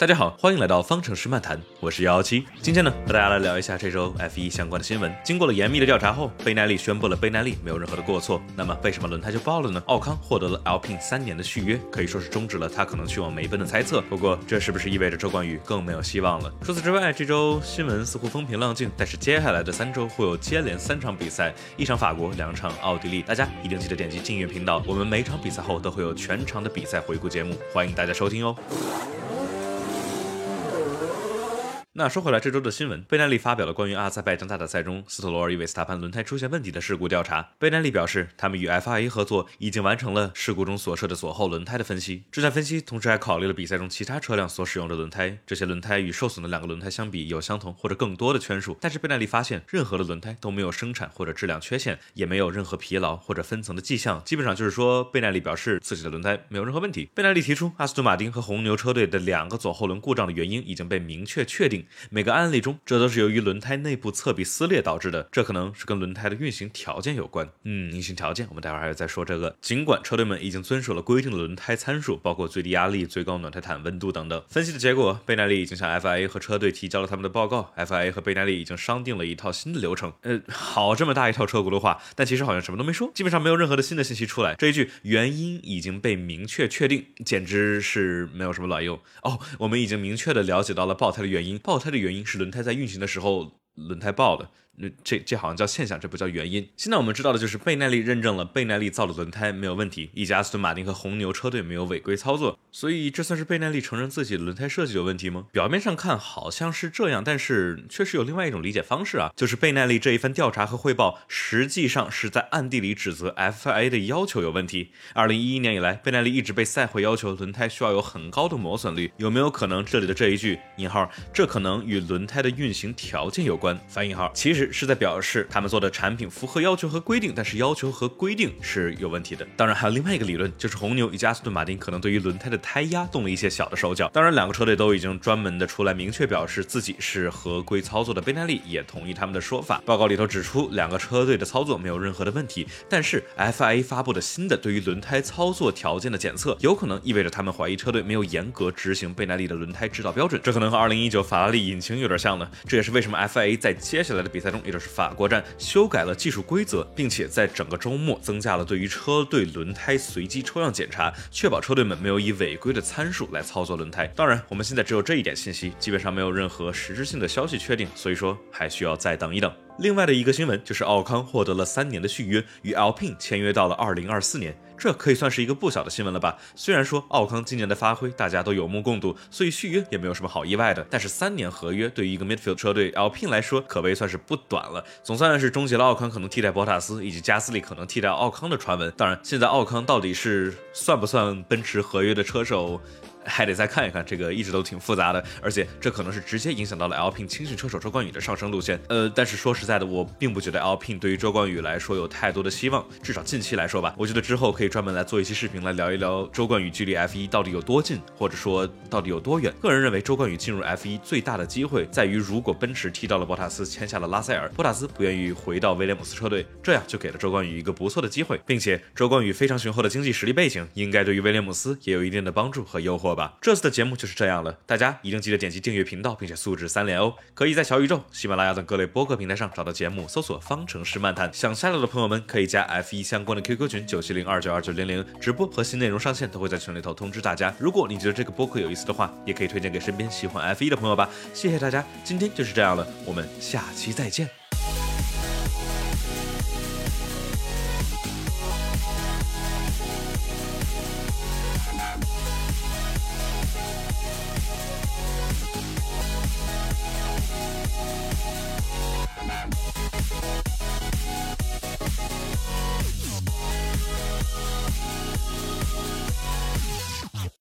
大家好，欢迎来到方程式漫谈，我是幺幺七。今天呢，和大家来聊一下这周 F 一相关的新闻。经过了严密的调查后，贝耐利宣布了贝耐利没有任何的过错。那么为什么轮胎就爆了呢？奥康获得了 Alpine 三年的续约，可以说是终止了他可能去往梅奔的猜测。不过这是不是意味着周冠宇更没有希望了？除此之外，这周新闻似乎风平浪静，但是接下来的三周会有接连三场比赛，一场法国，两场奥地利。大家一定记得点击订阅频道，我们每场比赛后都会有全场的比赛回顾节目，欢迎大家收听哦。那说回来，这周的新闻，贝奈利发表了关于阿塞拜疆大奖赛中斯特罗尔与维斯塔潘轮胎出现问题的事故调查。贝奈利表示，他们与 FIA 合作，已经完成了事故中所涉的左后轮胎的分析。这项分析同时还考虑了比赛中其他车辆所使用的轮胎，这些轮胎与受损的两个轮胎相比有相同或者更多的圈数。但是贝奈利发现，任何的轮胎都没有生产或者质量缺陷，也没有任何疲劳或者分层的迹象。基本上就是说，贝奈利表示自己的轮胎没有任何问题。贝耐利提出，阿斯顿马丁和红牛车队的两个左后轮故障的原因已经被明确确定。每个案例中，这都是由于轮胎内部侧壁撕裂导致的，这可能是跟轮胎的运行条件有关。嗯，运行条件，我们待会儿还要再说这个。尽管车队们已经遵守了规定的轮胎参数，包括最低压力、最高暖胎毯温度等等。分析的结果，贝耐利已经向 FIA 和车队提交了他们的报告，FIA 和贝耐利已经商定了一套新的流程。呃，好，这么大一套车轱辘话，但其实好像什么都没说，基本上没有任何的新的信息出来。这一句原因已经被明确确定，简直是没有什么卵用。哦，我们已经明确的了解到了爆胎的原因，爆胎的原因。是轮胎在运行的时候，轮胎爆的。那这这好像叫现象，这不叫原因。现在我们知道的就是贝耐利认证了贝耐利造的轮胎没有问题，以及阿斯顿马丁和红牛车队没有违规操作，所以这算是贝耐利承认自己的轮胎设计有问题吗？表面上看好像是这样，但是确实有另外一种理解方式啊，就是贝耐利这一番调查和汇报实际上是在暗地里指责 FIA 的要求有问题。二零一一年以来，贝耐利一直被赛会要求轮胎需要有很高的磨损率，有没有可能这里的这一句引号，这可能与轮胎的运行条件有关？反引号，其实是在表示他们做的产品符合要求和规定，但是要求和规定是有问题的。当然，还有另外一个理论，就是红牛以及阿斯顿马丁可能对于轮胎的胎压动了一些小的手脚。当然，两个车队都已经专门的出来明确表示自己是合规操作的，贝耐利也同意他们的说法。报告里头指出，两个车队的操作没有任何的问题，但是 FIA 发布的新的对于轮胎操作条件的检测，有可能意味着他们怀疑车队没有严格执行贝耐利的轮胎指导标准。这可能和2019法拉利引擎有点像呢。这也是为什么 FIA 在接下来的比赛中，也就是法国站修改了技术规则，并且在整个周末增加了对于车队轮胎随机抽样检查，确保车队们没有以违规的参数来操作轮胎。当然，我们现在只有这一点信息，基本上没有任何实质性的消息确定，所以说还需要再等一等。另外的一个新闻就是奥康获得了三年的续约，与 Alpine 签约到了二零二四年，这可以算是一个不小的新闻了吧？虽然说奥康今年的发挥大家都有目共睹，所以续约也没有什么好意外的。但是三年合约对于一个 Midfield 车队 lpin 来说，可谓算是不短了，总算是终结了奥康可能替代博塔斯以及加斯利可能替代奥康的传闻。当然，现在奥康到底是算不算奔驰合约的车手？还得再看一看，这个一直都挺复杂的，而且这可能是直接影响到了 Alpine 青训车手周冠宇的上升路线。呃，但是说实在的，我并不觉得 Alpine 对于周冠宇来说有太多的希望，至少近期来说吧。我觉得之后可以专门来做一期视频来聊一聊周冠宇距离 F1 到底有多近，或者说到底有多远。个人认为，周冠宇进入 F1 最大的机会在于，如果奔驰踢到了博塔斯，签下了拉塞尔，博塔斯不愿意回到威廉姆斯车队，这样就给了周冠宇一个不错的机会，并且周冠宇非常雄厚的经济实力背景，应该对于威廉姆斯也有一定的帮助和诱惑吧。这次的节目。就是这样了，大家一定记得点击订阅频道，并且素质三连哦。可以在小宇宙、喜马拉雅等各类播客平台上找到节目，搜索“方程式漫谈”。想下载的朋友们可以加 F 一相关的 QQ 群九七零二九二九零零，直播和新内容上线都会在群里头通知大家。如果你觉得这个播客有意思的话，也可以推荐给身边喜欢 F 一的朋友吧。谢谢大家，今天就是这样了，我们下期再见。